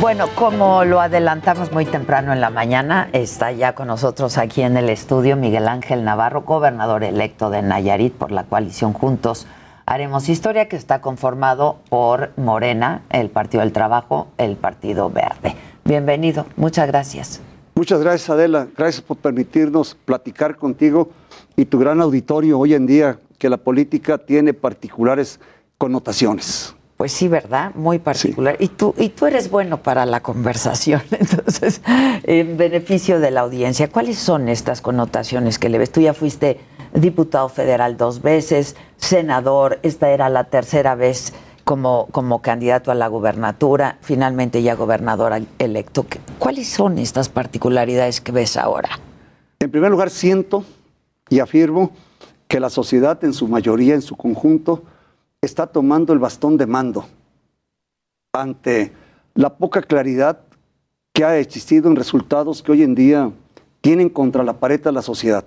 Bueno, como lo adelantamos muy temprano en la mañana, está ya con nosotros aquí en el estudio Miguel Ángel Navarro, gobernador electo de Nayarit por la coalición Juntos Haremos Historia, que está conformado por Morena, el Partido del Trabajo, el Partido Verde. Bienvenido, muchas gracias. Muchas gracias, Adela. Gracias por permitirnos platicar contigo y tu gran auditorio hoy en día, que la política tiene particulares connotaciones. Pues sí, ¿verdad? Muy particular. Y, tú, y tú eres bueno para la conversación, entonces, en beneficio de la audiencia, ¿cuáles son estas connotaciones que le ves? Tú ya fuiste diputado federal dos veces, senador, esta era la tercera vez como, como candidato a la gubernatura, finalmente ya gobernador electo. ¿Cuáles son estas particularidades que ves ahora? En primer lugar, siento y afirmo que la sociedad en su mayoría, en su conjunto, está tomando el bastón de mando ante la poca claridad que ha existido en resultados que hoy en día tienen contra la pared a la sociedad.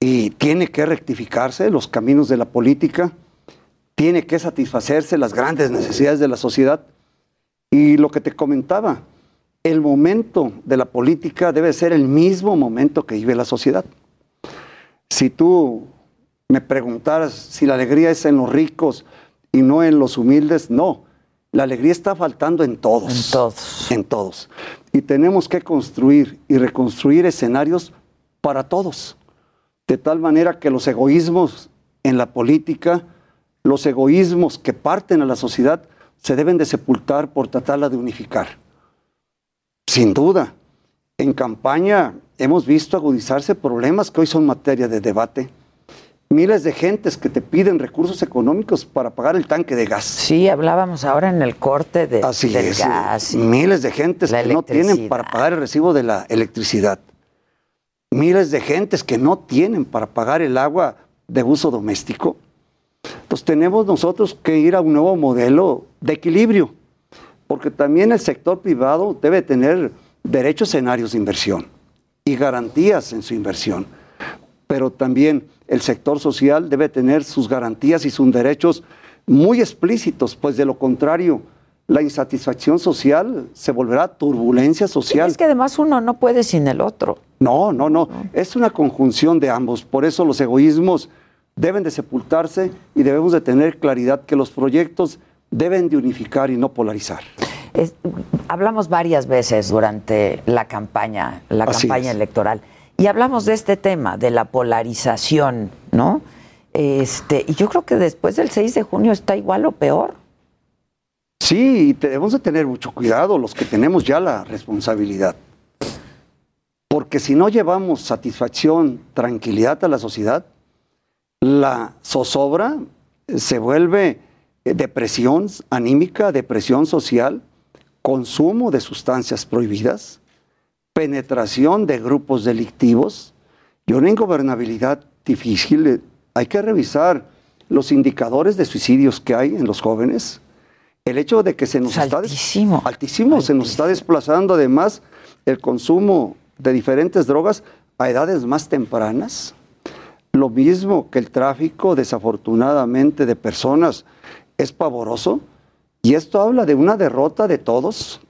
Y tiene que rectificarse los caminos de la política, tiene que satisfacerse las grandes necesidades de la sociedad. Y lo que te comentaba, el momento de la política debe ser el mismo momento que vive la sociedad. Si tú me preguntaras si la alegría es en los ricos y no en los humildes, no. La alegría está faltando en todos. En todos. En todos. Y tenemos que construir y reconstruir escenarios para todos. De tal manera que los egoísmos en la política, los egoísmos que parten a la sociedad, se deben de sepultar por tratarla de unificar. Sin duda, en campaña hemos visto agudizarse problemas que hoy son materia de debate miles de gentes que te piden recursos económicos para pagar el tanque de gas. Sí, hablábamos ahora en el corte de, Así del es, gas. miles de gentes que no tienen para pagar el recibo de la electricidad. Miles de gentes que no tienen para pagar el agua de uso doméstico. Entonces tenemos nosotros que ir a un nuevo modelo de equilibrio, porque también el sector privado debe tener derechos en áreas de inversión y garantías en su inversión, pero también el sector social debe tener sus garantías y sus derechos muy explícitos, pues de lo contrario, la insatisfacción social se volverá turbulencia social. Es que además uno no puede sin el otro. No, no, no, es una conjunción de ambos. Por eso los egoísmos deben de sepultarse y debemos de tener claridad que los proyectos deben de unificar y no polarizar. hablamos varias veces durante la campaña, la campaña electoral y hablamos de este tema, de la polarización, ¿no? Este, y yo creo que después del 6 de junio está igual o peor. Sí, debemos de tener mucho cuidado los que tenemos ya la responsabilidad. Porque si no llevamos satisfacción, tranquilidad a la sociedad, la zozobra se vuelve depresión anímica, depresión social, consumo de sustancias prohibidas, penetración de grupos delictivos y una ingobernabilidad difícil. Hay que revisar los indicadores de suicidios que hay en los jóvenes. El hecho de que se nos está altísimo. altísimo, se nos está desplazando además el consumo de diferentes drogas a edades más tempranas. Lo mismo que el tráfico, desafortunadamente, de personas es pavoroso. Y esto habla de una derrota de todos.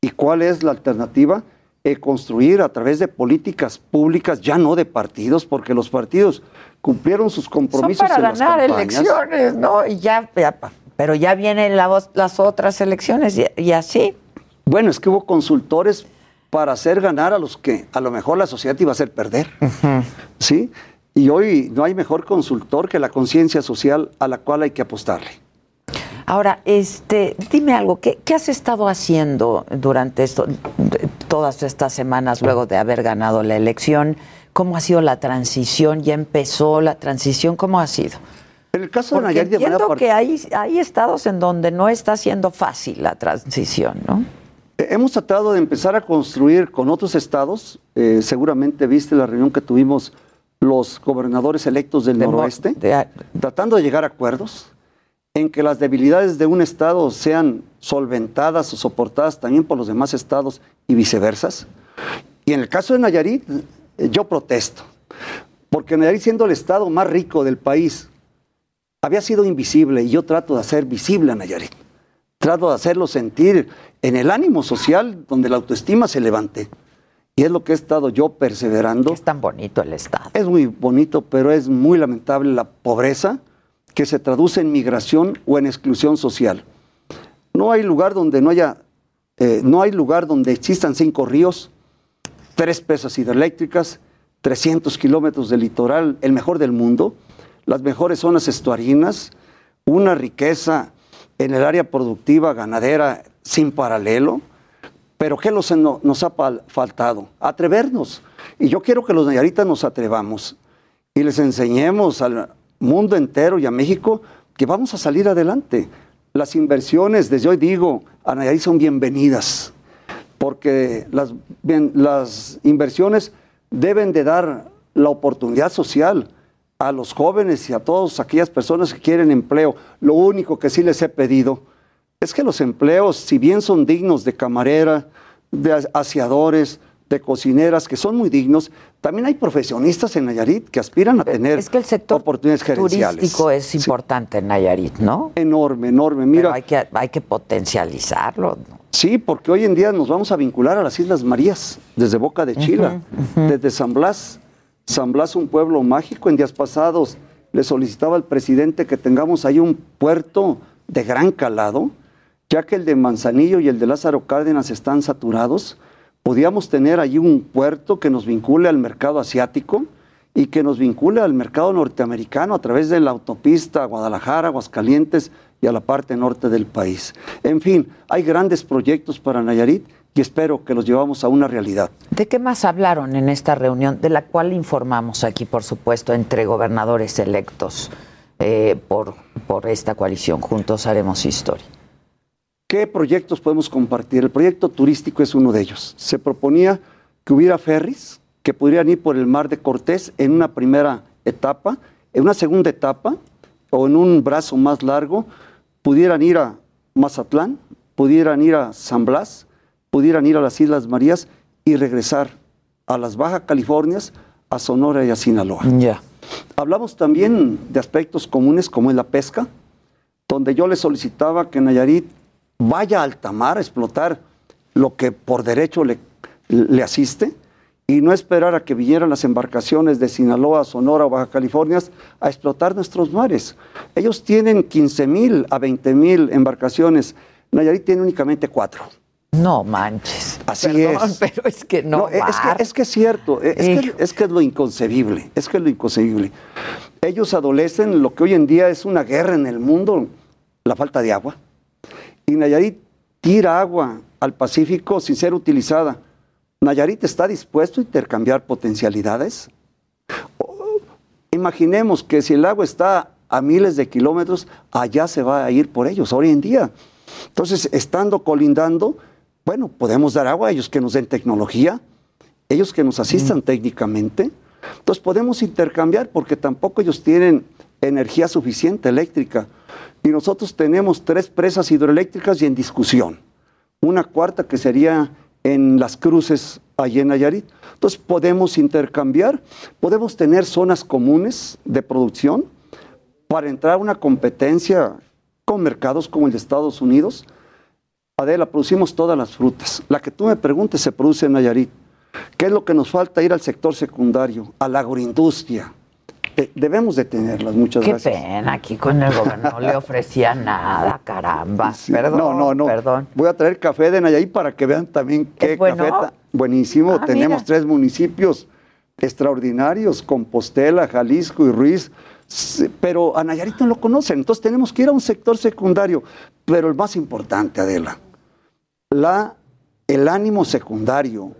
¿Y cuál es la alternativa? Eh, construir a través de políticas públicas, ya no de partidos, porque los partidos cumplieron sus compromisos. Son para ganar elecciones, ¿no? Y ya, pero ya vienen las otras elecciones y, así. Bueno, es que hubo consultores para hacer ganar a los que a lo mejor la sociedad iba a hacer perder. ¿Sí? Y hoy no hay mejor consultor que la conciencia social a la cual hay que apostarle. Ahora, este, dime algo, ¿qué, has estado haciendo durante esto, todas estas semanas luego de haber ganado la elección? ¿Cómo ha sido la transición? ¿Ya empezó la transición? ¿Cómo ha sido? En el caso de Nayarit, entiendo que hay, hay estados en donde no está siendo fácil la transición, ¿no? Eh, hemos tratado de empezar a construir con otros estados. Eh, seguramente viste la reunión que tuvimos los gobernadores electos del noroeste, tratando de llegar a acuerdos en que las debilidades de un estado sean solventadas o soportadas también por los demás estados y viceversa. Y en el caso de Nayarit, yo protesto, porque Nayarit siendo el estado más rico del país, había sido invisible y yo trato de hacer visible a Nayarit. Trato de hacerlo sentir en el ánimo social donde la autoestima se levante. Y es lo que he estado yo perseverando. Es tan bonito el Estado. Es muy bonito, pero es muy lamentable la pobreza que se traduce en migración o en exclusión social. No hay lugar donde no haya, eh, no hay lugar donde existan cinco ríos, tres presas hidroeléctricas, 300 kilómetros de litoral, el mejor del mundo, las mejores zonas estuarinas, una riqueza en el área productiva ganadera sin paralelo. Pero ¿qué nos, ha faltado? Atrevernos. Y yo quiero que los nayaritas nos atrevamos y les enseñemos al mundo entero y a México que vamos a salir adelante. Las inversiones, desde hoy digo, a Nayarit son bienvenidas, porque las, las inversiones deben de dar la oportunidad social a los jóvenes y a todas aquellas personas que quieren empleo. Lo único que sí les he pedido es que los empleos, si bien son dignos de camarera, de aseadores, de cocineras, que son muy dignos, también hay profesionistas en Nayarit que aspiran a tener es que el sector oportunidades gerenciales. turístico es importante en Nayarit, ¿no? Enorme, enorme. Mira, hay que, hay que potencializarlo. Sí, porque hoy en día nos vamos a vincular a las Islas Marías, desde Boca de Chila, desde San Blas. San Blas, un pueblo mágico. En días pasados le solicitaba al presidente que tengamos ahí un puerto de gran calado ya que el de Manzanillo y el de Lázaro Cárdenas están saturados, podíamos tener allí un puerto que nos vincule al mercado asiático y que nos vincule al mercado norteamericano a través de la autopista Guadalajara, Aguascalientes y a la parte norte del país. En fin, hay grandes proyectos para Nayarit y espero que los llevamos a una realidad. ¿De qué más hablaron en esta reunión, de la cual informamos aquí, por supuesto, entre gobernadores electos eh, por, por esta coalición? Juntos haremos historia. ¿Qué proyectos podemos compartir? El proyecto turístico es uno de ellos. Se proponía que hubiera ferries que pudieran ir por el mar de Cortés en una primera etapa, en una segunda etapa o en un brazo más largo, pudieran ir a Mazatlán, pudieran ir a San Blas, pudieran ir a las Islas Marías y regresar a las Baja Californias, a Sonora y a Sinaloa. Ya. Hablamos también de aspectos comunes como es la pesca, donde yo le solicitaba que Nayarit vaya a alta mar a explotar lo que por derecho le, le asiste y no esperar a que vinieran las embarcaciones de Sinaloa, Sonora o Baja California a explotar nuestros mares. Ellos tienen 15 mil a 20 mil embarcaciones. Nayarit tiene únicamente cuatro. No manches. Así es. Pero es que no. es, que, es, que, es cierto. Es que, es que es lo inconcebible. Es que es lo inconcebible. Ellos adolecen lo que hoy en día es una guerra en el mundo, la falta de agua y Nayarit tira agua al Pacífico sin ser utilizada. ¿Nayarit está dispuesto a intercambiar potencialidades? imaginemos que si el agua está a miles de kilómetros, allá se va a ir por ellos hoy en día. Entonces, estando colindando, bueno, podemos dar agua a ellos que nos den tecnología, ellos que nos asistan técnicamente. Entonces podemos intercambiar porque tampoco ellos tienen energía suficiente eléctrica y nosotros tenemos tres presas hidroeléctricas y en discusión. Una cuarta que sería en las cruces allí en Nayarit. Entonces podemos intercambiar, podemos tener zonas comunes de producción para entrar a una competencia con mercados como el de Estados Unidos. Adela, producimos todas las frutas. La que tú me preguntes se produce en Nayarit. ¿Qué es lo que nos falta? Ir al sector secundario, a la agroindustria, debemos de tenerlas, muchas Qué pena, aquí con el gobierno no le ofrecía nada, caramba. Perdón, no, no, no. Perdón. Voy a traer café de Nayaí para que vean también qué café buenísimo. Ah, Tenemos tres municipios extraordinarios, Compostela, Jalisco y Ruiz, pero a Nayarit no lo conocen, entonces tenemos que ir a un sector secundario. Pero el más importante, Adela, la, el ánimo secundario,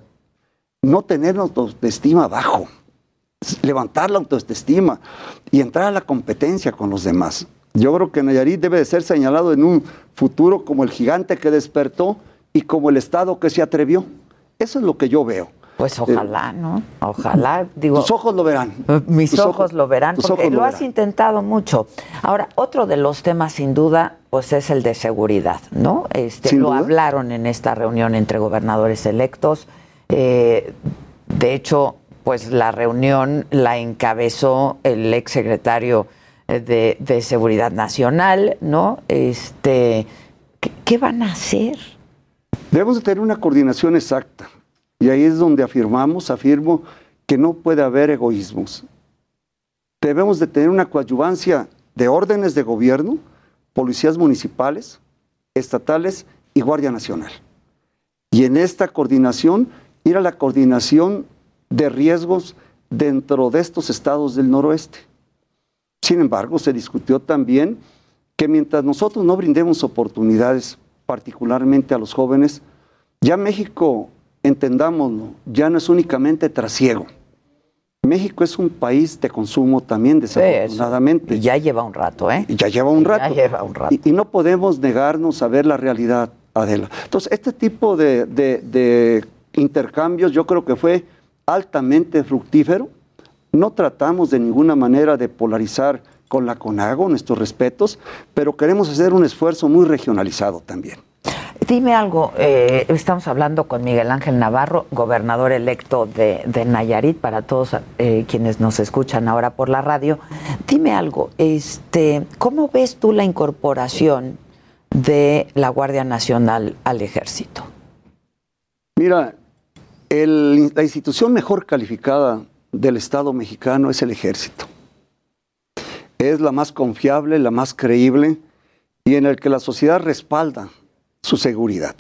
no tenernos de estima bajo levantar la autoestima y entrar a la competencia con los demás. Yo creo que Nayarit debe de ser señalado en un futuro como el gigante que despertó y como el Estado que se atrevió. Eso es lo que yo veo. Pues ojalá, ¿no? Ojalá, digo. Tus ojos lo verán. Mis ojos, lo verán, porque lo, has intentado mucho. Ahora, otro de los temas, sin duda, pues es el de seguridad, ¿no? Este, lo hablaron en esta reunión entre gobernadores electos. Eh, de hecho, pues la reunión la encabezó el exsecretario de, de Seguridad Nacional, ¿no? Este, ¿qué, van a hacer? Debemos de tener una coordinación exacta. Y ahí es donde afirmamos, afirmo, que no puede haber egoísmos. Debemos de tener una coadyuvancia de órdenes de gobierno, policías municipales, estatales y Guardia Nacional. Y en esta coordinación, ir a la coordinación de riesgos dentro de estos estados del noroeste. Sin embargo, se discutió también que mientras nosotros no brindemos oportunidades, particularmente a los jóvenes, ya México, entendámoslo, ya no es únicamente trasiego. México es un país de consumo también, desafortunadamente. y ya lleva un rato, ¿eh? ya lleva un rato. Ya lleva un rato. Y, no podemos negarnos a ver la realidad, Adela. Entonces, este tipo de intercambios yo creo que fue altamente fructífero. No tratamos de ninguna manera de polarizar con la CONAGO nuestros respetos, pero queremos hacer un esfuerzo muy regionalizado también. Dime algo, eh, estamos hablando con Miguel Ángel Navarro, gobernador electo de, Nayarit, para todos eh, quienes nos escuchan ahora por la radio. Dime algo, este, ¿cómo ves tú la incorporación de la Guardia Nacional al ejército? Mira, la institución mejor calificada del Estado mexicano es el ejército. Es la más confiable, la más creíble y en el que la sociedad respalda su seguridad.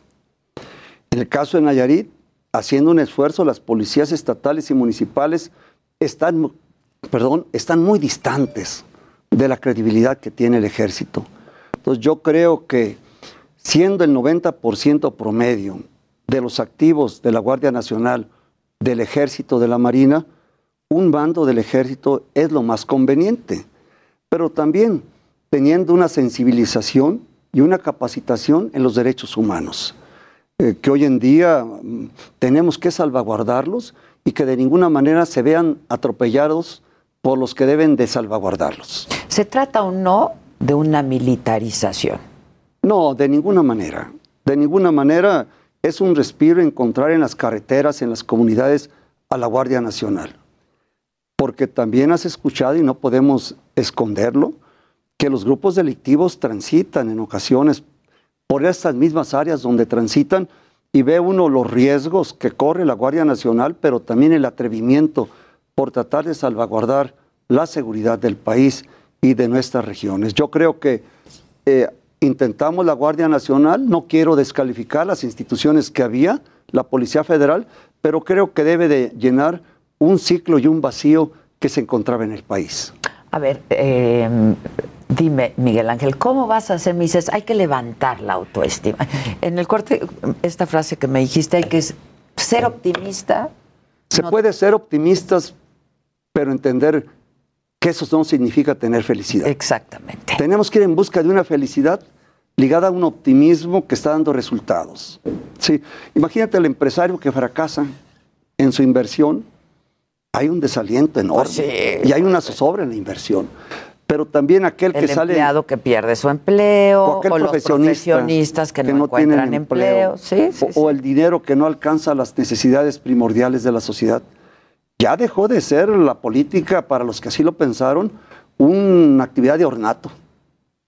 En el caso de Nayarit, haciendo un esfuerzo, las policías estatales y municipales están, perdón, están muy distantes de la credibilidad que tiene el ejército. Entonces yo creo que siendo el 90% promedio de los activos de la Guardia Nacional, del Ejército, de la Marina, un bando del Ejército es lo más conveniente, pero también teniendo una sensibilización y una capacitación en los derechos humanos, eh, que hoy en día mm, tenemos que salvaguardarlos y que de ninguna manera se vean atropellados por los que deben de salvaguardarlos. ¿Se trata o no de una militarización? No, de ninguna manera. De ninguna manera es un respiro encontrar en las carreteras, en las comunidades, a la Guardia Nacional. Porque también has escuchado, y no podemos esconderlo, que los grupos delictivos transitan en ocasiones por estas mismas áreas donde transitan y ve uno los riesgos que corre la Guardia Nacional, pero también el atrevimiento por tratar de salvaguardar la seguridad del país y de nuestras regiones. Yo creo que eh, intentamos la Guardia Nacional, no quiero descalificar las instituciones que había, la Policía Federal, pero creo que debe de llenar un ciclo y un vacío que se encontraba en el país. A ver, em, dime, Miguel Ángel, ¿cómo vas a hacer? Me dices, hay que levantar la autoestima. En el corte, esta frase que me dijiste, hay que ser optimista. Se puede ser optimistas, pero entender que eso no significa tener felicidad. Exactamente. Tenemos que ir en busca de una felicidad ligada a un optimismo que está dando resultados. Sí, imagínate el empresario que fracasa en su inversión, hay un desaliento enorme pues y hay una zozobra en la inversión. Pero también aquel que sale. El empleado que pierde su empleo, o, aquel los profesionistas que, no, encuentran empleo, o el dinero que no alcanza las necesidades primordiales de la sociedad ya dejó de ser la política, para los que así lo pensaron, una actividad de ornato.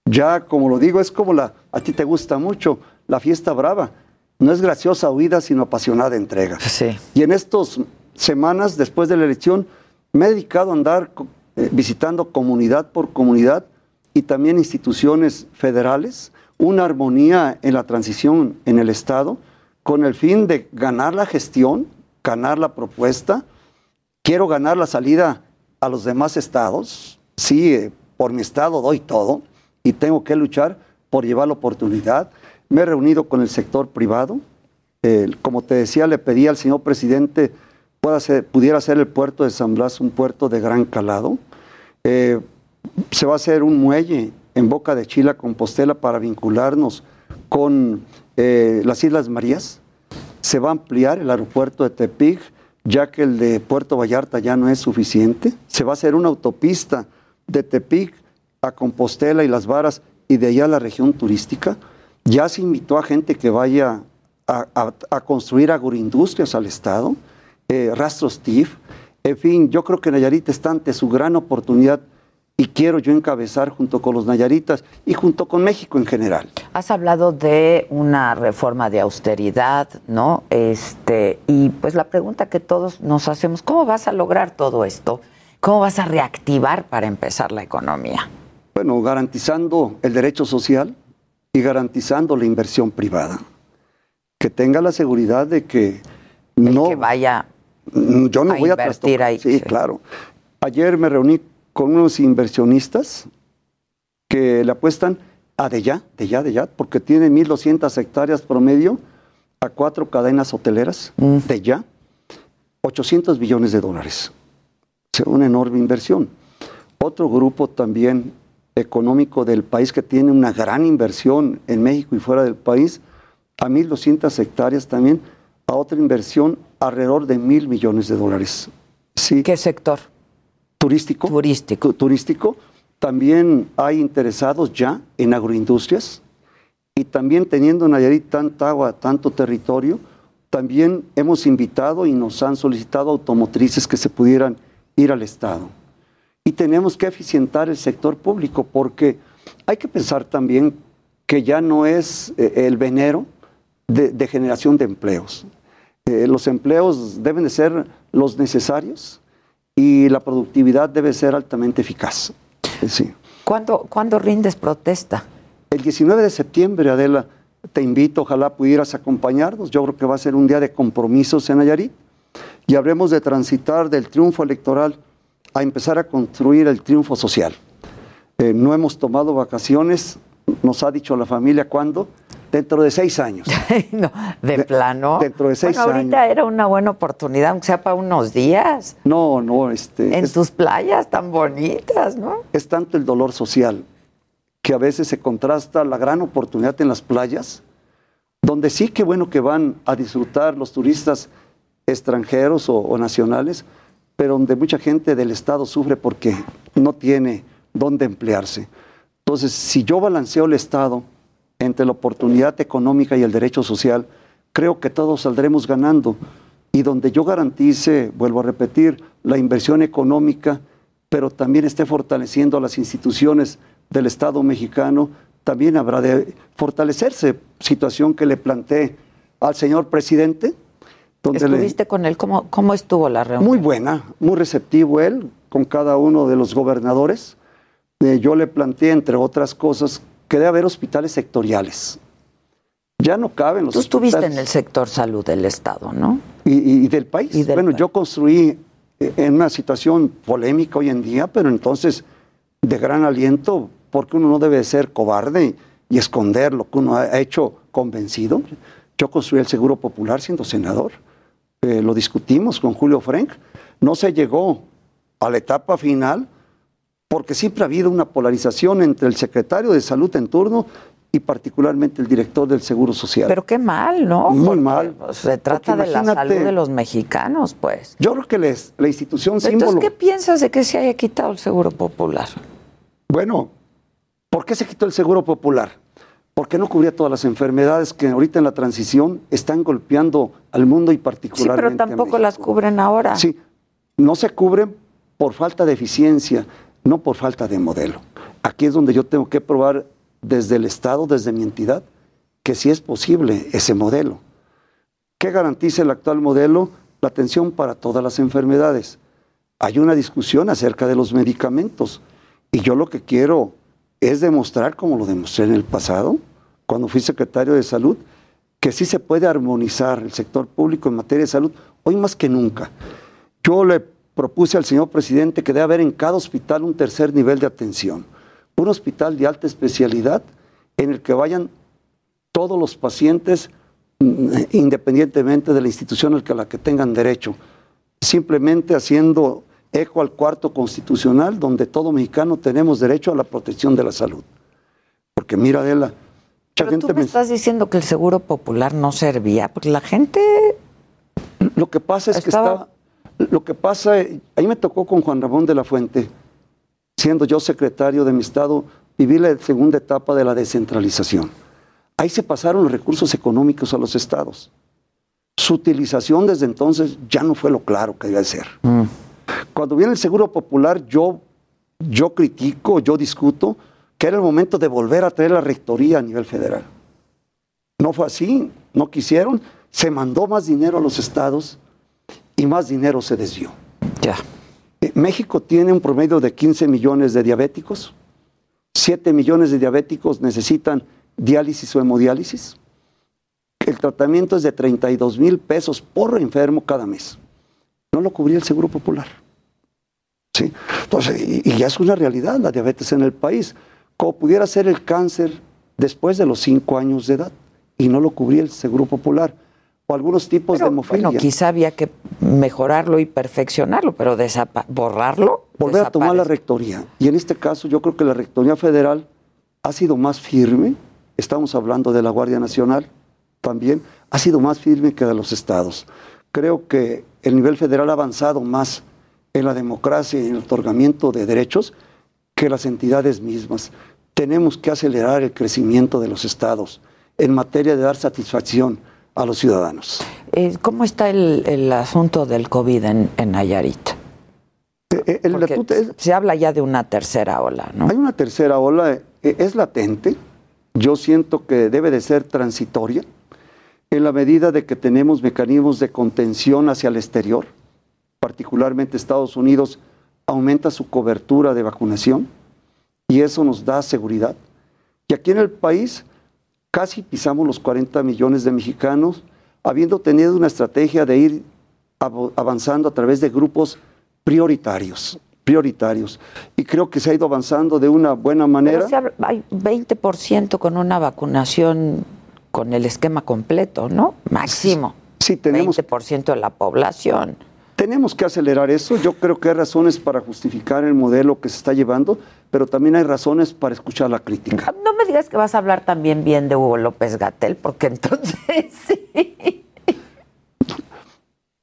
Ya, como lo digo, es como la, a ti te gusta mucho, la fiesta brava. No es graciosa huida, sino apasionada entrega. Sí. Y en estas semanas, después de la elección, me he dedicado a andar eh, visitando comunidad por comunidad y también instituciones federales, una armonía en la transición en el Estado, con el fin de ganar la gestión, ganar la propuesta, quiero ganar la salida a los demás estados, sí, eh, por mi estado doy todo y tengo que luchar por llevar la oportunidad. Me he reunido con el sector privado, como te decía, le pedí al señor presidente pueda pudiera ser el puerto de San Blas un puerto de gran calado. Eh, se va a hacer un muelle en Boca de Chila, Compostela, para vincularnos con eh, las Islas Marías. Se va a ampliar el aeropuerto de Tepic, ya que el de Puerto Vallarta ya no es suficiente. Se va a hacer una autopista de Tepic a Compostela y Las Varas y de allá a la región turística. Ya se invitó a gente que vaya a, construir agroindustrias al Estado, eh, rastros TIF. En fin, yo creo que Nayarit está ante su gran oportunidad y quiero yo encabezar junto con los Nayaritas y junto con México en general. Has hablado de una reforma de austeridad, ¿no? Este, y pues la pregunta que todos nos hacemos, ¿cómo vas a lograr todo esto? ¿Cómo vas a reactivar para empezar la economía? Bueno, garantizando el derecho social y garantizando la inversión privada. Que tenga la seguridad de que no que vaya yo no voy a invertir ahí. sí, claro. Ayer me reuní con unos inversionistas que le apuestan a de ya, de ya, de ya, porque tiene 1.200 hectáreas promedio a cuatro cadenas hoteleras, mm. de ya, 800 billones de dólares. Es una enorme inversión. Otro grupo también económico del país que tiene una gran inversión en México y fuera del país, a 1.200 hectáreas también, a otra inversión alrededor de mil millones de dólares. Sí. ¿Qué sector? turístico. Turístico. Turístico. También hay interesados ya en agroindustrias y también teniendo Nayarit tanta agua, tanto territorio, también hemos invitado y nos han solicitado automotrices que se pudieran ir al Estado. Y tenemos que eficientar el sector público porque hay que pensar también que ya no es eh, el venero de, generación de empleos. Eh, los empleos deben de ser los necesarios y la productividad debe ser altamente eficaz. Sí. ¿Cuándo, rindes protesta? El 19 de septiembre, Adela, te invito, ojalá pudieras acompañarnos. Yo creo que va a ser un día de compromisos en Nayarit y habremos de transitar del triunfo electoral a empezar a construir el triunfo social. Eh, no hemos tomado vacaciones, nos ha dicho la familia cuándo, dentro de seis años. no, de, plano. Dentro de seis bueno, ahorita era una buena oportunidad, aunque sea para unos días. No, no, este. En tus playas tan bonitas, ¿no? Es tanto el dolor social que a veces se contrasta la gran oportunidad en las playas, donde sí que bueno que van a disfrutar los turistas extranjeros o nacionales, pero donde mucha gente del Estado sufre porque no tiene dónde emplearse. Entonces, si yo balanceo el Estado, entre la oportunidad económica y el derecho social, creo que todos saldremos ganando. Y donde yo garantice, vuelvo a repetir, la inversión económica, pero también esté fortaleciendo a las instituciones del Estado mexicano, también habrá de fortalecerse, situación que le planteé al señor presidente. Donde ¿Estuviste con él? ¿Cómo, ¿Cómo estuvo la reunión? Muy buena, muy receptivo él con cada uno de los gobernadores. Eh, yo le planteé, entre otras cosas, que debe haber hospitales sectoriales. Ya no caben los Tú estuviste en el sector salud del Estado, ¿no? Y, del país. bueno, yo construí eh, en una situación polémica hoy en día, pero entonces de gran aliento, porque uno no debe ser cobarde y esconder lo que uno ha hecho convencido. Yo construí el Seguro Popular siendo senador. Eh, lo discutimos con Julio Frank. No se llegó a la etapa final porque siempre ha habido una polarización entre el secretario de salud en turno y particularmente el director del Seguro Social. Pero qué mal, ¿no? Muy mal. Pues, se trata de la salud de los mexicanos, pues. Yo creo que les, la institución símbolo... Entonces, ¿qué piensas de que se haya quitado el Seguro Popular? Bueno, ¿por qué se quitó el Seguro Popular? Porque no cubría todas las enfermedades que ahorita en la transición están golpeando al mundo y particularmente Sí, pero tampoco las cubren ahora. Sí, no se cubren por falta de eficiencia no por falta de modelo. Aquí es donde yo tengo que probar desde el Estado, desde mi entidad, que sí es posible ese modelo. ¿Qué garantiza el actual modelo? La atención para todas las enfermedades. Hay una discusión acerca de los medicamentos y yo lo que quiero es demostrar, como lo demostré en el pasado, cuando fui secretario de salud, que sí se puede armonizar el sector público en materia de salud, hoy más que nunca. Yo le propuse al señor presidente que debe haber en cada hospital un tercer nivel de atención, un hospital de alta especialidad en el que vayan todos los pacientes mm, independientemente de la institución a la que tengan derecho. simplemente haciendo eco al cuarto constitucional, donde todo mexicano tenemos derecho a la protección de la salud. Porque mira, Adela, Pero tú me, estás diciendo que el seguro popular no servía, porque la gente... Lo que pasa es que estaba... Lo que pasa, ahí me tocó con Juan Ramón de la Fuente, siendo yo secretario de mi estado, vivir la segunda etapa de la descentralización. Ahí se pasaron los recursos económicos a los estados. Su utilización desde entonces ya no fue lo claro que debe ser. Mm. Cuando viene el Seguro Popular, yo, yo critico, yo discuto que era el momento de volver a traer la rectoría a nivel federal. No fue así, no quisieron, se mandó más dinero a los estados y más dinero se desvió. Ya. Eh, México tiene un promedio de 15 millones de diabéticos, 7 millones de diabéticos necesitan diálisis o hemodiálisis. El tratamiento es de 32 mil pesos por enfermo cada mes. No lo cubría el Seguro Popular. ¿Sí? Entonces, y, ya es una realidad la diabetes en el país. Como pudiera ser el cáncer después de los 5 años de edad y no lo cubría el Seguro Popular o algunos tipos de hemofilia. Bueno, quizá había que mejorarlo y perfeccionarlo, pero borrarlo. Volver a tomar la rectoría. Y en este caso yo creo que la rectoría federal ha sido más firme, estamos hablando de la Guardia Nacional también, ha sido más firme que de los estados. Creo que el nivel federal ha avanzado más en la democracia y en el otorgamiento de derechos que las entidades mismas. Tenemos que acelerar el crecimiento de los estados en materia de dar satisfacción a los ciudadanos. Eh, ¿Cómo está el, asunto del COVID en, Nayarit? Eh, eh, se habla ya de una tercera ola, ¿no? Hay una tercera ola, es latente, yo siento que debe de ser transitoria, en la medida de que tenemos mecanismos de contención hacia el exterior, particularmente Estados Unidos aumenta su cobertura de vacunación y eso nos da seguridad. Y aquí en el país casi pisamos los 40 millones de mexicanos, habiendo tenido una estrategia de ir avanzando a través de grupos prioritarios, prioritarios. Y creo que se ha ido avanzando de una buena manera. Pero hay 20% con una vacunación con el esquema completo, ¿no? Máximo. Sí, tenemos. 20% de la población. Tenemos que acelerar eso. Yo creo que hay razones para justificar el modelo que se está llevando, pero también hay razones para escuchar la crítica. No me digas que vas a hablar también bien de Hugo López Gatel, porque entonces sí.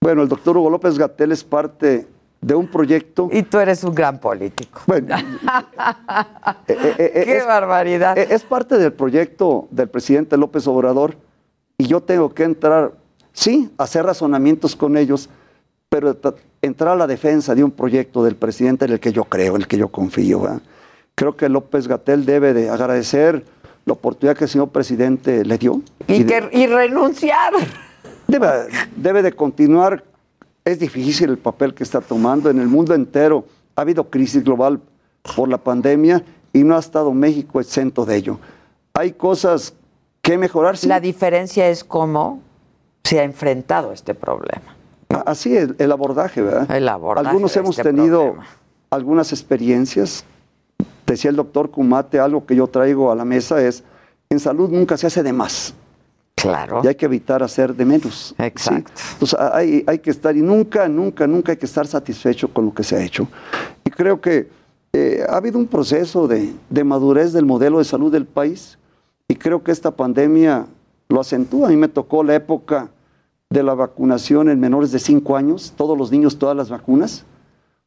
Bueno, el doctor Hugo López Gatel es parte de un proyecto. Y tú eres un gran político. Bueno, eh, eh, eh, qué barbaridad. Es parte del proyecto del presidente López Obrador y yo tengo que entrar, sí, a hacer razonamientos con ellos, pero entrar a la defensa de un proyecto del presidente en el que yo creo, en el que yo confío. Creo que López Gatel debe de agradecer la oportunidad que el señor presidente le dio. Y, que, y renunciar. Debe, debe de continuar. Es difícil el papel que está tomando en el mundo entero. Ha habido crisis global por la pandemia y no ha estado México exento de ello. Hay cosas que mejorar. La diferencia es cómo se ha enfrentado este problema. Así es, el abordaje, ¿verdad? El abordaje. Algunos hemos este tenido algunas experiencias decía el doctor Kumate, algo que yo traigo a la mesa es, en salud nunca se hace de más. Claro. Y hay que evitar hacer de menos. Exacto. Entonces hay, hay, que estar, y nunca, nunca, nunca hay que estar satisfecho con lo que se ha hecho. Y creo que eh, ha habido un proceso de, de, madurez del modelo de salud del país, y creo que esta pandemia lo acentúa. A mí me tocó la época de la vacunación en menores de 5 años, todos los niños, todas las vacunas.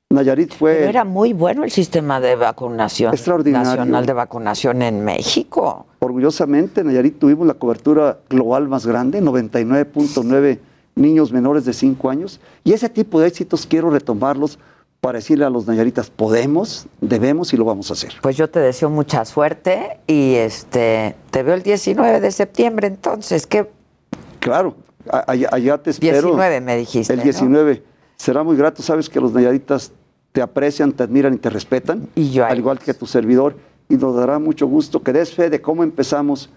Nayarit fue... era muy bueno el sistema de vacunación nacional de vacunación en México. Orgullosamente, Nayarit tuvimos la cobertura global más grande, 99.9 niños menores de 5 años. Y ese tipo de éxitos quiero retomarlos para decirle a los nayaritas, podemos, debemos y lo vamos a hacer. Pues yo te deseo mucha suerte y este te veo el 19 de septiembre entonces, ¿qué? Claro, allá, te espero. 19 me dijiste. El 19. Será muy grato, sabes que los nayaritas te aprecian, te admiran y te respetan, y yo al igual que tu servidor, y nos dará mucho gusto que des fe de cómo empezamos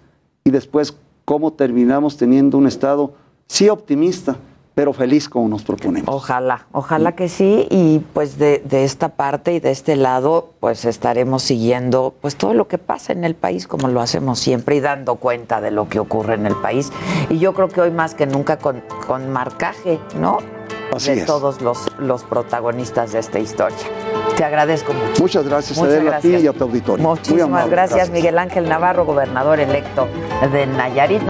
y después cómo terminamos teniendo un estado, sí optimista, pero feliz como nos proponemos. Ojalá, ojalá que sí, y pues de, de, esta parte y de este lado, pues estaremos siguiendo pues todo lo que pasa en el país como lo hacemos siempre y dando cuenta de lo que ocurre en el país. Y yo creo que hoy más que nunca con, con marcaje, ¿no? de todos los, los protagonistas de esta historia. Te agradezco mucho. Muchas gracias, Adela, a ti y a tu auditorio. Muchísimas gracias, Miguel Ángel Navarro, gobernador electo de Nayarit.